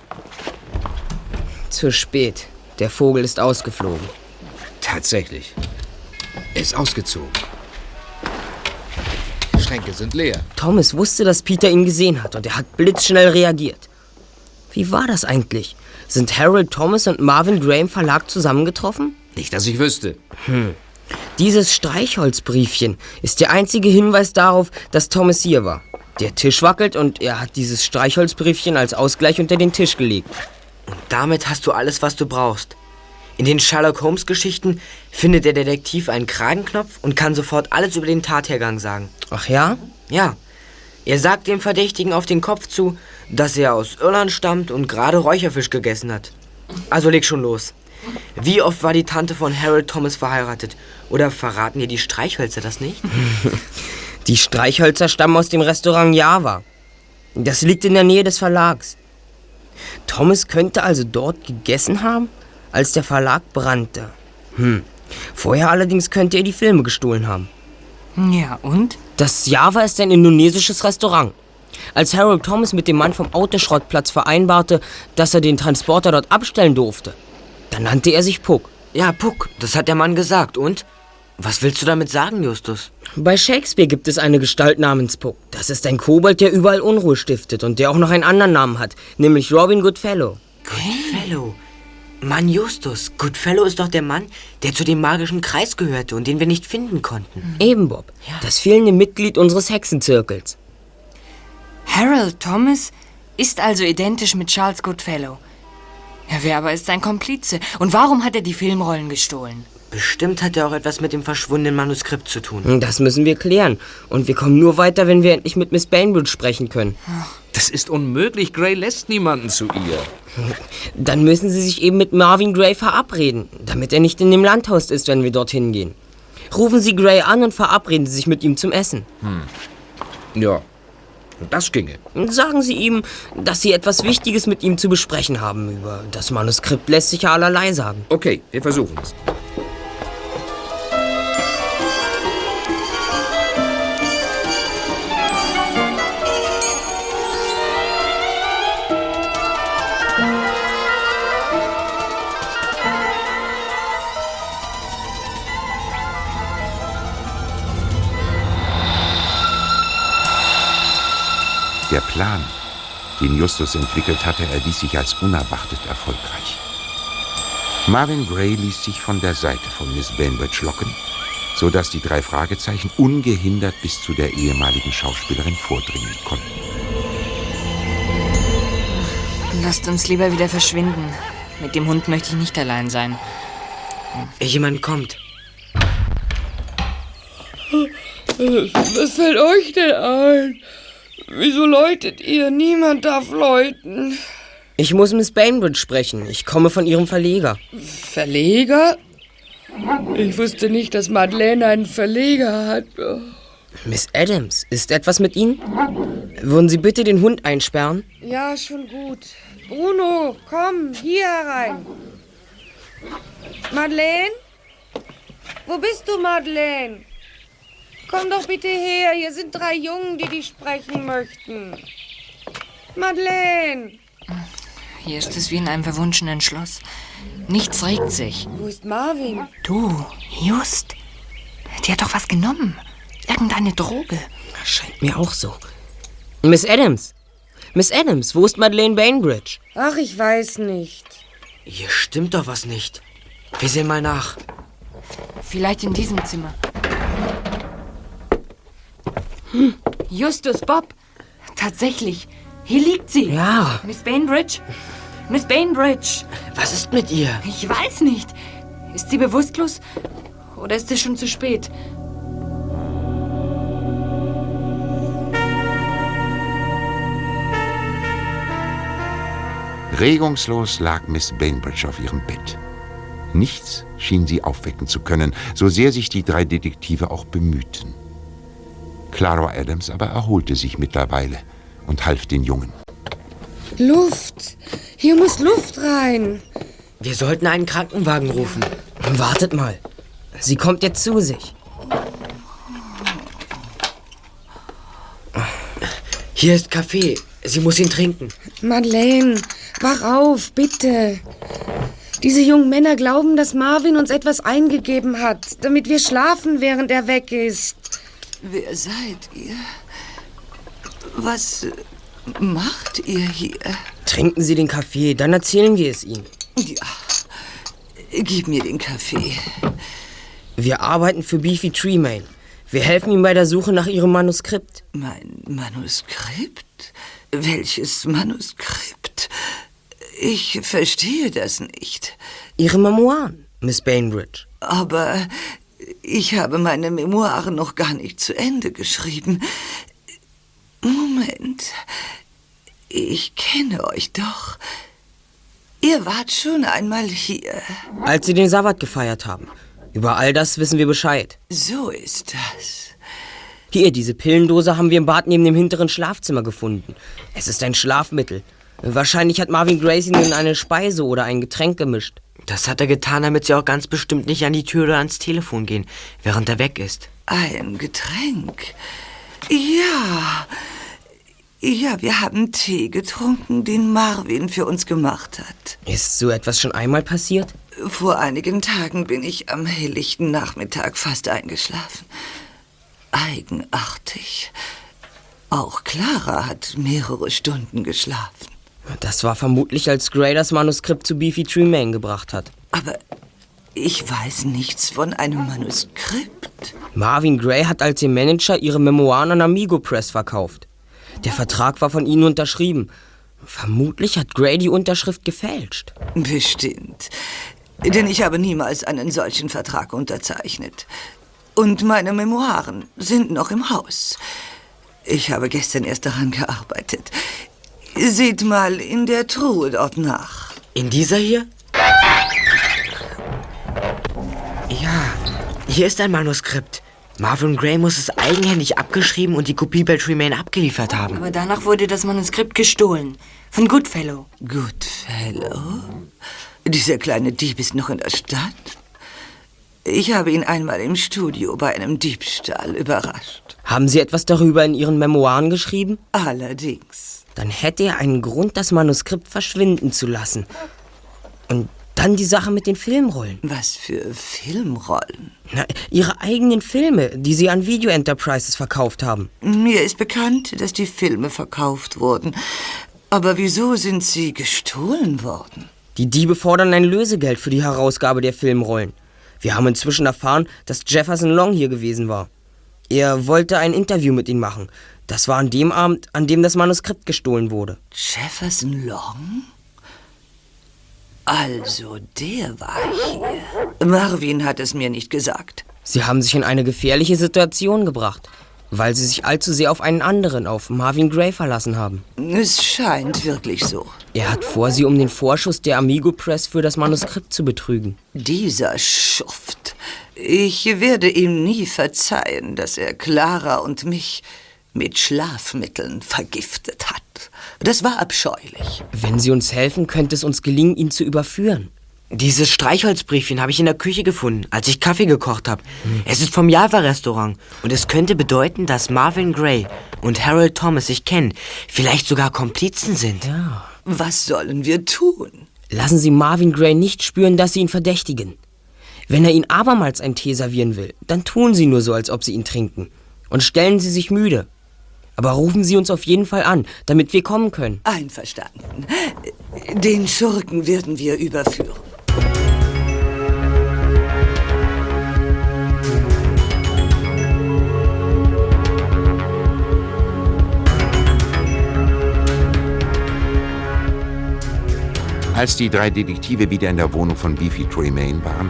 Zu spät. Der Vogel ist ausgeflogen. Tatsächlich. Ist ausgezogen. Schränke sind leer. Thomas wusste, dass Peter ihn gesehen hat und er hat blitzschnell reagiert. Wie war das eigentlich? Sind Harold Thomas und Marvin Gray im Verlag zusammengetroffen? Nicht, dass ich wüsste. Hm. Dieses Streichholzbriefchen ist der einzige Hinweis darauf, dass Thomas hier war. Der Tisch wackelt und er hat dieses Streichholzbriefchen als Ausgleich unter den Tisch gelegt. Und damit hast du alles, was du brauchst. In den Sherlock Holmes Geschichten findet der Detektiv einen Kragenknopf und kann sofort alles über den Tathergang sagen. Ach ja? Ja. Er sagt dem Verdächtigen auf den Kopf zu, dass er aus Irland stammt und gerade Räucherfisch gegessen hat. Also leg schon los. Wie oft war die Tante von Harold Thomas verheiratet? Oder verraten dir die Streichhölzer das nicht? die Streichhölzer stammen aus dem Restaurant Java. Das liegt in der Nähe des Verlags. Thomas könnte also dort gegessen haben, als der Verlag brannte. Hm. Vorher allerdings könnte er die Filme gestohlen haben. Ja, und? Das Java ist ein indonesisches Restaurant. Als Harold Thomas mit dem Mann vom Autoschrottplatz vereinbarte, dass er den Transporter dort abstellen durfte, Dann nannte er sich Puck. Ja, Puck, das hat der Mann gesagt. Und? Was willst du damit sagen, Justus? Bei Shakespeare gibt es eine Gestalt namens Puck. Das ist ein Kobold, der überall Unruhe stiftet und der auch noch einen anderen Namen hat, nämlich Robin Goodfellow. Goodfellow. Mann, Justus, Goodfellow ist doch der Mann, der zu dem magischen Kreis gehörte und den wir nicht finden konnten. Eben, Bob. Das fehlende Mitglied unseres Hexenzirkels. Harold Thomas ist also identisch mit Charles Goodfellow. Ja, wer aber ist sein Komplize? Und warum hat er die Filmrollen gestohlen? Bestimmt hat er auch etwas mit dem verschwundenen Manuskript zu tun. Das müssen wir klären. Und wir kommen nur weiter, wenn wir endlich mit Miss Bainbridge sprechen können. Das ist unmöglich. Gray lässt niemanden zu ihr. Dann müssen Sie sich eben mit Marvin Gray verabreden, damit er nicht in dem Landhaus ist, wenn wir dorthin gehen. Rufen Sie Gray an und verabreden Sie sich mit ihm zum Essen. Hm. Ja, das ginge. Sagen Sie ihm, dass Sie etwas Wichtiges mit ihm zu besprechen haben. Über das Manuskript lässt sich ja allerlei sagen. Okay, wir versuchen es. Der Plan, den Justus entwickelt hatte, erwies sich als unerwartet erfolgreich. Marvin Gray ließ sich von der Seite von Miss Bainbridge locken, so dass die drei Fragezeichen ungehindert bis zu der ehemaligen Schauspielerin vordringen konnten. Lasst uns lieber wieder verschwinden. Mit dem Hund möchte ich nicht allein sein. Jemand kommt. Was fällt euch denn ein? Wieso läutet ihr? Niemand darf läuten. Ich muss Miss Bainbridge sprechen. Ich komme von ihrem Verleger. Verleger? Ich wusste nicht, dass Madeleine einen Verleger hat. Miss Adams, ist etwas mit Ihnen? Würden Sie bitte den Hund einsperren? Ja, schon gut. Bruno, komm, hier herein. Madeleine? Wo bist du, Madeleine? Komm doch bitte her, hier sind drei Jungen, die dich sprechen möchten. Madeleine! Hier ist es wie in einem verwunschenen Schloss. Nichts regt sich. Wo ist Marvin? Du, Just. Die hat doch was genommen. Irgendeine Droge. Scheint mir auch so. Miss Adams! Miss Adams, wo ist Madeleine Bainbridge? Ach, ich weiß nicht. Hier stimmt doch was nicht. Wir sehen mal nach. Vielleicht in diesem Zimmer. Justus, Bob. Tatsächlich. Hier liegt sie. Ja. Miss Bainbridge. Miss Bainbridge. Was ist mit ihr? Ich weiß nicht. Ist sie bewusstlos? Oder ist es schon zu spät? Regungslos lag Miss Bainbridge auf ihrem Bett. Nichts schien sie aufwecken zu können, so sehr sich die drei Detektive auch bemühten. Clara Adams aber erholte sich mittlerweile und half den Jungen. Luft. Hier muss Luft rein. Wir sollten einen Krankenwagen rufen. Wartet mal. Sie kommt jetzt zu sich. Hier ist Kaffee. Sie muss ihn trinken. Madeleine, wach auf, bitte. Diese jungen Männer glauben, dass Marvin uns etwas eingegeben hat, damit wir schlafen, während er weg ist. Wer seid ihr? Was macht ihr hier? Trinken Sie den Kaffee, dann erzählen wir es Ihnen. Ja, gib mir den Kaffee. Wir arbeiten für Beefy Treemain. Wir helfen ihm bei der Suche nach Ihrem Manuskript. Mein Manuskript? Welches Manuskript? Ich verstehe das nicht. Ihre Memoiren, Miss Bainbridge. Aber ich habe meine Memoiren noch gar nicht zu Ende geschrieben. Moment. Ich kenne euch doch. Ihr wart schon einmal hier. Als Sie den Sabbat gefeiert haben. Über all das wissen wir Bescheid. So ist das. Hier, diese Pillendose haben wir im Bad neben dem hinteren Schlafzimmer gefunden. Es ist ein Schlafmittel. Wahrscheinlich hat Marvin Grace ihn in eine Speise oder ein Getränk gemischt. Das hat er getan, damit sie auch ganz bestimmt nicht an die Tür oder ans Telefon gehen, während er weg ist. Ein Getränk. Ja. Ja, wir haben Tee getrunken, den Marvin für uns gemacht hat. Ist so etwas schon einmal passiert? Vor einigen Tagen bin ich am helllichten Nachmittag fast eingeschlafen. Eigenartig. Auch Clara hat mehrere Stunden geschlafen. Das war vermutlich, als Gray das Manuskript zu Beefy Tremaine gebracht hat. Aber ich weiß nichts von einem Manuskript. Marvin Gray hat als ihr Manager ihre Memoiren an Amigo Press verkauft. Der Vertrag war von ihnen unterschrieben. Vermutlich hat Gray die Unterschrift gefälscht. Bestimmt. Denn ich habe niemals einen solchen Vertrag unterzeichnet. Und meine Memoiren sind noch im Haus. Ich habe gestern erst daran gearbeitet. Seht mal in der Truhe dort nach. In dieser hier? Ja, hier ist ein Manuskript. Marvin Gray muss es eigenhändig abgeschrieben und die Kopie bei Tremaine abgeliefert haben. Aber danach wurde das Manuskript gestohlen. Von Goodfellow. Goodfellow? Dieser kleine Dieb ist noch in der Stadt? Ich habe ihn einmal im Studio bei einem Diebstahl überrascht. Haben Sie etwas darüber in Ihren Memoiren geschrieben? Allerdings. Dann hätte er einen Grund, das Manuskript verschwinden zu lassen. Und dann die Sache mit den Filmrollen. Was für Filmrollen? Na, ihre eigenen Filme, die Sie an Video Enterprises verkauft haben. Mir ist bekannt, dass die Filme verkauft wurden. Aber wieso sind sie gestohlen worden? Die Diebe fordern ein Lösegeld für die Herausgabe der Filmrollen. Wir haben inzwischen erfahren, dass Jefferson Long hier gewesen war. Er wollte ein Interview mit ihnen machen. Das war an dem Abend, an dem das Manuskript gestohlen wurde. Jefferson Long? Also, der war hier. Marvin hat es mir nicht gesagt. Sie haben sich in eine gefährliche Situation gebracht, weil Sie sich allzu sehr auf einen anderen, auf Marvin Gray verlassen haben. Es scheint wirklich so. Er hat vor, Sie um den Vorschuss der Amigo Press für das Manuskript zu betrügen. Dieser Schuft. Ich werde ihm nie verzeihen, dass er Clara und mich mit Schlafmitteln vergiftet hat. Das war abscheulich. Wenn Sie uns helfen, könnte es uns gelingen, ihn zu überführen. Dieses Streichholzbriefchen habe ich in der Küche gefunden, als ich Kaffee gekocht habe. Es ist vom Java-Restaurant und es könnte bedeuten, dass Marvin Gray und Harold Thomas sich kennen, vielleicht sogar Komplizen sind. Ja. Was sollen wir tun? Lassen Sie Marvin Gray nicht spüren, dass Sie ihn verdächtigen. Wenn er Ihnen abermals einen Tee servieren will, dann tun Sie nur so, als ob Sie ihn trinken. Und stellen Sie sich müde. Aber rufen Sie uns auf jeden Fall an, damit wir kommen können. Einverstanden. Den Schurken werden wir überführen. Als die drei Detektive wieder in der Wohnung von Beefy Tremaine waren,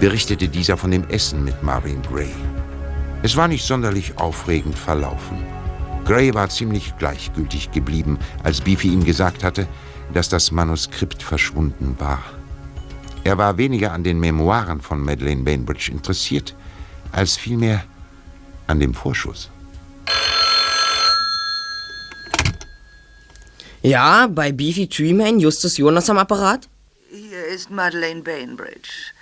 berichtete dieser von dem Essen mit Marvin Gray. Es war nicht sonderlich aufregend verlaufen. Gray war ziemlich gleichgültig geblieben, als Beefy ihm gesagt hatte, dass das Manuskript verschwunden war. Er war weniger an den Memoiren von Madeleine Bainbridge interessiert, als vielmehr an dem Vorschuss. Ja, bei Beefy Treeman, Justus Jonas am Apparat? Hier ist Madeleine Bainbridge.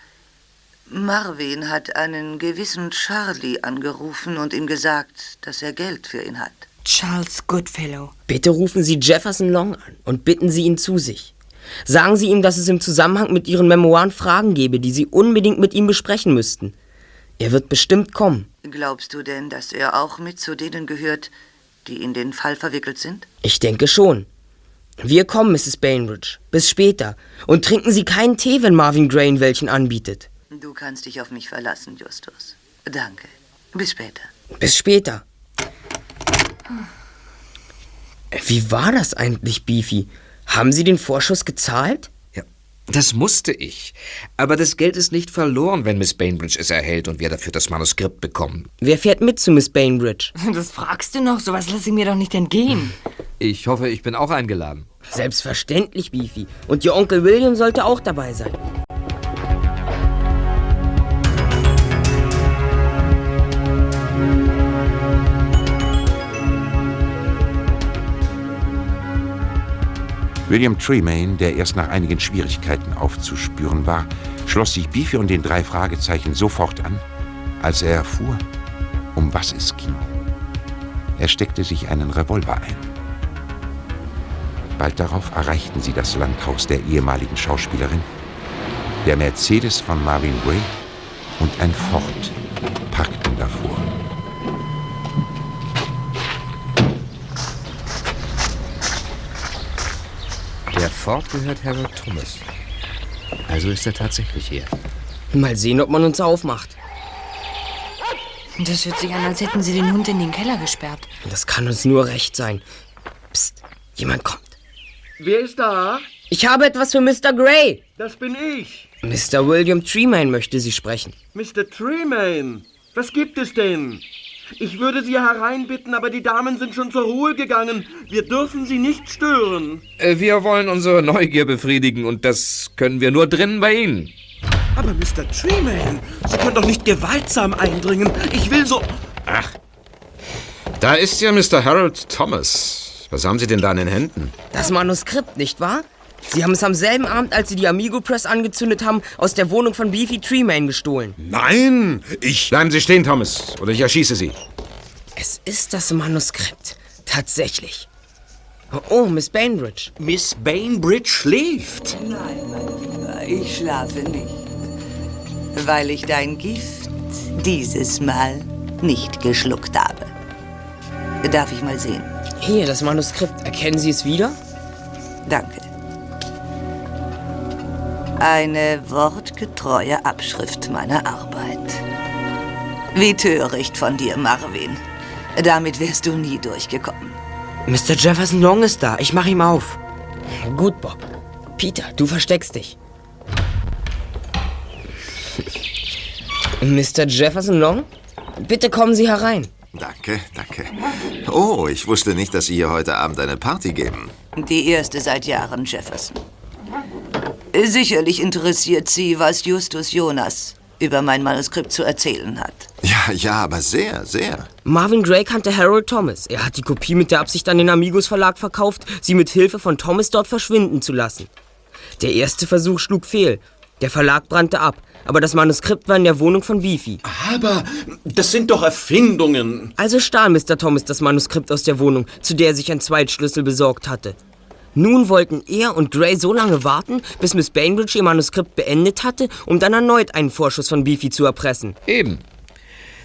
Marvin hat einen gewissen Charlie angerufen und ihm gesagt, dass er Geld für ihn hat. Charles Goodfellow. Bitte rufen Sie Jefferson Long an und bitten Sie ihn zu sich. Sagen Sie ihm, dass es im Zusammenhang mit Ihren Memoiren Fragen gebe, die Sie unbedingt mit ihm besprechen müssten. Er wird bestimmt kommen. Glaubst du denn, dass er auch mit zu denen gehört, die in den Fall verwickelt sind? Ich denke schon. Wir kommen, Mrs. Bainbridge. Bis später. Und trinken Sie keinen Tee, wenn Marvin Gray Ihnen welchen anbietet. Du kannst dich auf mich verlassen, Justus. Danke. Bis später. Bis später. Wie war das eigentlich, Beefy? Haben Sie den Vorschuss gezahlt? Ja, das musste ich. Aber das Geld ist nicht verloren, wenn Miss Bainbridge es erhält und wir dafür das Manuskript bekommen. Wer fährt mit zu Miss Bainbridge? Das fragst du noch, sowas lasse ich mir doch nicht entgehen. Ich hoffe, ich bin auch eingeladen. Selbstverständlich, Beefy. Und Ihr Onkel William sollte auch dabei sein. William Tremaine, der erst nach einigen Schwierigkeiten aufzuspüren war, schloss sich Beefy und den drei Fragezeichen sofort an, als er erfuhr, um was es ging. Er steckte sich einen Revolver ein. Bald darauf erreichten sie das Landhaus der ehemaligen Schauspielerin, der Mercedes von Marvin Gray und ein Ford parkten davor. Der Ford gehört Harold Thomas. Also ist er tatsächlich hier. Mal sehen, ob man uns aufmacht. Das hört sich an, als hätten sie den Hund in den Keller gesperrt. Das kann uns nur recht sein. Psst, jemand kommt. Wer ist da? Ich habe etwas für Mr. Gray. Das bin ich. Mr. William Tremaine möchte Sie sprechen. Mr. Tremaine. Was gibt es denn? Ich würde Sie hereinbitten, aber die Damen sind schon zur Ruhe gegangen. Wir dürfen Sie nicht stören. Äh, Wir wollen unsere Neugier befriedigen und das können wir nur drinnen bei Ihnen. Aber Mr. Tremaine, Sie können doch nicht gewaltsam eindringen. Ich will so... Ach, da ist ja Mr. Harold Thomas. Was haben Sie denn da in den Händen? Das Manuskript, nicht wahr? Sie haben es am selben Abend, als Sie die Amigo Press angezündet haben, aus der Wohnung von Beefy Tremaine gestohlen. Nein, ich... Bleiben Sie stehen, Thomas, oder ich erschieße Sie. Es ist das Manuskript. Tatsächlich. Oh, Miss Bainbridge. Miss Bainbridge schläft. Nein, mein Lieber, ich schlafe nicht. Weil ich dein Gift dieses Mal nicht geschluckt habe. Darf ich mal sehen? Hier, das Manuskript. Erkennen Sie es wieder? Danke. Eine wortgetreue Abschrift meiner Arbeit. Wie töricht von dir, Marvin. Damit wärst du nie durchgekommen. Mr. Jefferson Long ist da. Ich mach ihm auf. Gut, Bob. Peter, du versteckst dich. Mr. Jefferson Long? Bitte kommen Sie herein. Danke, danke. Oh, ich wusste nicht, dass Sie hier heute Abend eine Party geben. Die erste seit Jahren, Jefferson. Sicherlich interessiert Sie, was Justus Jonas über mein Manuskript zu erzählen hat. Ja, ja, aber sehr, sehr. Marvin Gray kannte Harold Thomas. Er hat die Kopie mit der Absicht an den Amigos Verlag verkauft, sie mit Hilfe von Thomas dort verschwinden zu lassen. Der erste Versuch schlug fehl. Der Verlag brannte ab, aber das Manuskript war in der Wohnung von Beefy. Aber das sind doch Erfindungen. Also stahl Mr. Thomas das Manuskript aus der Wohnung, zu der er sich ein Zweitschlüssel besorgt hatte. Nun wollten er und Gray so lange warten, bis Miss Bainbridge ihr Manuskript beendet hatte, um dann erneut einen Vorschuss von Beefy zu erpressen. Eben.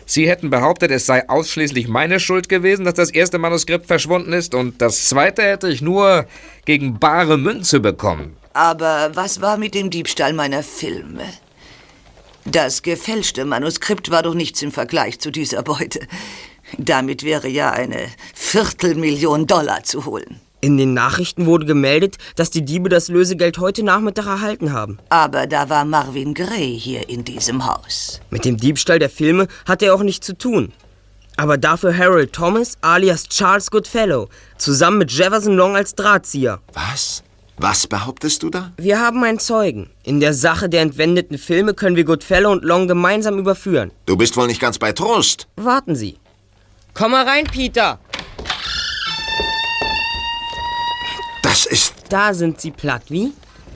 Sie hätten behauptet, es sei ausschließlich meine Schuld gewesen, dass das erste Manuskript verschwunden ist und das zweite hätte ich nur gegen bare Münze bekommen. Aber was war mit dem Diebstahl meiner Filme? Das gefälschte Manuskript war doch nichts im Vergleich zu dieser Beute. Damit wäre ja eine Viertelmillion Dollar zu holen. In den Nachrichten wurde gemeldet, dass die Diebe das Lösegeld heute Nachmittag erhalten haben. Aber da war Marvin Gray hier in diesem Haus. Mit dem Diebstahl der Filme hatte er auch nichts zu tun. Aber dafür Harold Thomas alias Charles Goodfellow, zusammen mit Jefferson Long als Drahtzieher. Was? Was behauptest du da? Wir haben einen Zeugen. In der Sache der entwendeten Filme können wir Goodfellow und Long gemeinsam überführen. Du bist wohl nicht ganz bei Trost. Warten Sie. Komm mal rein, Peter. Da sind Sie platt, wie?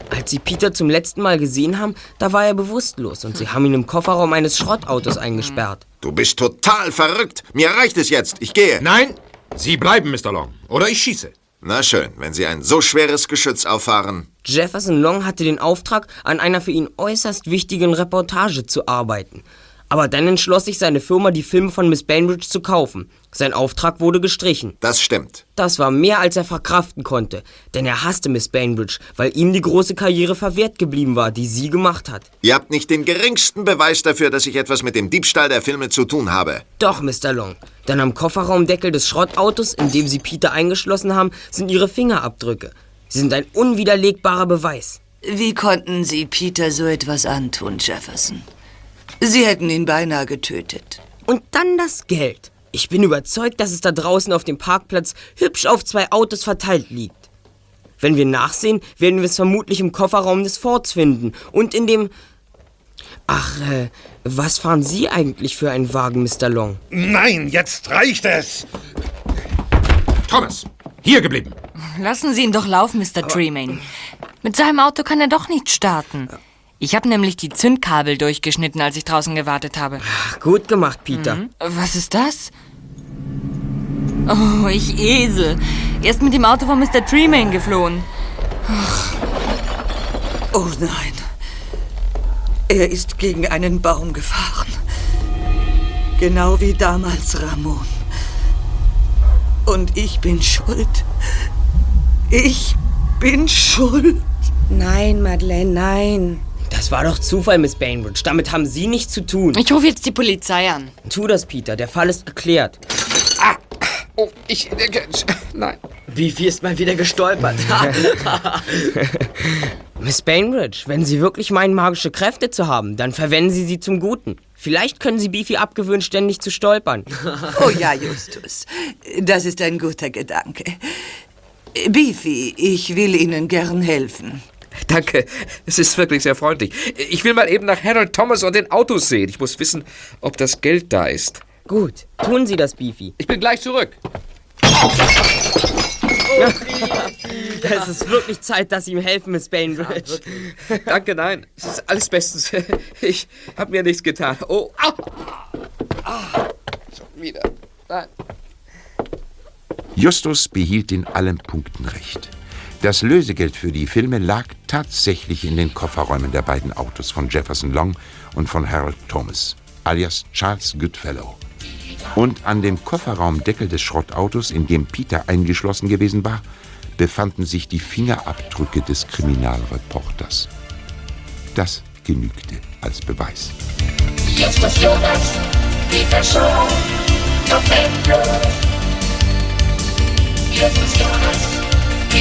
Als Sie Peter zum letzten Mal gesehen haben, da war er bewusstlos und Sie haben ihn im Kofferraum eines Schrottautos eingesperrt. Du bist total verrückt. Mir reicht es jetzt. Ich gehe. Nein, Sie bleiben, Mr. Long. Oder ich schieße. Na schön, wenn Sie ein so schweres Geschütz auffahren. Jefferson Long hatte den Auftrag, an einer für ihn äußerst wichtigen Reportage zu arbeiten. Aber dann entschloss sich seine Firma, die Filme von Miss Bainbridge zu kaufen. Sein Auftrag wurde gestrichen. Das stimmt. Das war mehr, als er verkraften konnte, denn er hasste Miss Bainbridge, weil ihm die große Karriere verwehrt geblieben war, die sie gemacht hat. Ihr habt nicht den geringsten Beweis dafür, dass ich etwas mit dem Diebstahl der Filme zu tun habe. Doch, Mr. Long. Denn am Kofferraumdeckel des Schrottautos, in dem Sie Peter eingeschlossen haben, sind Ihre Fingerabdrücke. Sie sind ein unwiderlegbarer Beweis. Wie konnten Sie Peter so etwas antun, Jefferson? Sie hätten ihn beinahe getötet. Und dann das Geld. Ich bin überzeugt, dass es da draußen auf dem Parkplatz hübsch auf zwei Autos verteilt liegt. Wenn wir nachsehen, werden wir es vermutlich im Kofferraum des Forts finden und in dem... Ach, äh, was fahren Sie eigentlich für einen Wagen, Mr. Long? Nein, jetzt reicht es. Thomas, hier geblieben. Lassen Sie ihn doch laufen, Mr. Tremaine. Mit seinem Auto kann er doch nicht starten. Ich habe nämlich die Zündkabel durchgeschnitten, als ich draußen gewartet habe. Gut gemacht, Peter. Mhm. Was ist das? Oh, ich Esel. Er ist mit dem Auto von Mr. Tremaine geflohen. Ach. Oh nein. Er ist gegen einen Baum gefahren. Genau wie damals Ramon. Und ich bin schuld. Ich bin schuld. Nein, Madeleine, nein. Das war doch Zufall, Miss Bainbridge. Damit haben Sie nichts zu tun. Ich rufe jetzt die Polizei an. Tu das, Peter. Der Fall ist geklärt. Oh, ich denke. Nein. Beefy ist mal wieder gestolpert. Miss Bainbridge, wenn Sie wirklich meinen, magische Kräfte zu haben, dann verwenden Sie sie zum Guten. Vielleicht können Sie Beefy abgewöhnen, ständig zu stolpern. Oh ja, Justus. Das ist ein guter Gedanke. Beefy, ich will Ihnen gern helfen. Danke, es ist wirklich sehr freundlich. Ich will mal eben nach Harold Thomas und den Autos sehen. Ich muss wissen, ob das Geld da ist. Gut, tun Sie das, Beefy. Ich bin gleich zurück. Es ist wirklich Zeit, dass Sie ihm helfen, Miss Bainbridge. Danke, nein. Es ist alles bestens. Ich habe mir nichts getan. Oh, au! Ah, schon wieder. Nein. Justus behielt in allen Punkten recht. Das Lösegeld für die Filme lag tatsächlich in den Kofferräumen der beiden Autos von Jefferson Long und von Harold Thomas, alias Charles Goodfellow. Und an dem Kofferraumdeckel des Schrottautos, in dem Peter eingeschlossen gewesen war, befanden sich die Fingerabdrücke des Kriminalreporters. Das genügte als Beweis. Justus Jonas, Peter Shaw, Bob Andrews. Justus Jonas,